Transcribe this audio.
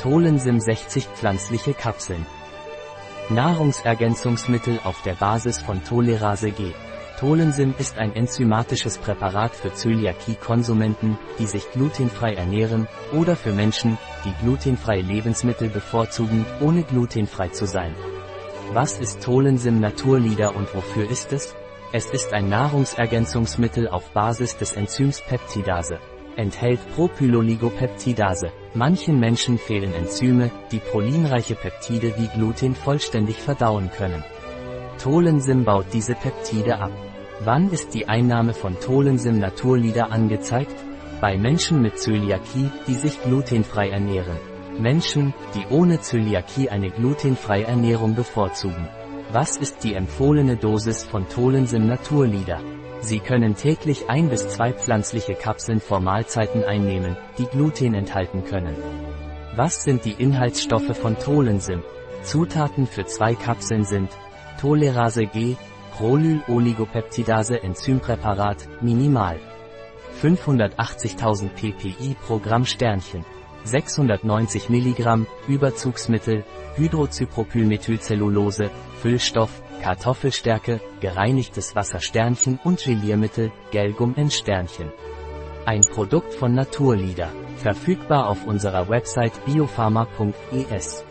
Tolensim 60 pflanzliche Kapseln. Nahrungsergänzungsmittel auf der Basis von Tolerase G. Tolensim ist ein enzymatisches Präparat für Zöliakie-Konsumenten, die sich glutenfrei ernähren, oder für Menschen, die glutenfreie Lebensmittel bevorzugen, ohne glutenfrei zu sein. Was ist Tolensim Naturlieder und wofür ist es? Es ist ein Nahrungsergänzungsmittel auf Basis des Enzyms Peptidase enthält Propyloligopeptidase. Manchen Menschen fehlen Enzyme, die prolinreiche Peptide wie Gluten vollständig verdauen können. Tolensim baut diese Peptide ab. Wann ist die Einnahme von Tolensim Naturlieder angezeigt? Bei Menschen mit Zöliakie, die sich glutenfrei ernähren. Menschen, die ohne Zöliakie eine glutenfreie Ernährung bevorzugen. Was ist die empfohlene Dosis von Tolensim Naturlieder? Sie können täglich ein bis zwei pflanzliche Kapseln vor Mahlzeiten einnehmen, die Gluten enthalten können. Was sind die Inhaltsstoffe von Tolensim? Zutaten für zwei Kapseln sind Tolerase G, Prolyl-Oligopeptidase Enzympräparat, minimal. 580.000 ppI pro Gramm Sternchen. 690 mg, Überzugsmittel, Hydrozypropylmethylcellulose, Füllstoff, Kartoffelstärke, gereinigtes Wasser Sternchen und Geliermittel, Gelgum in Sternchen. Ein Produkt von Naturlieder. Verfügbar auf unserer Website biopharma.es.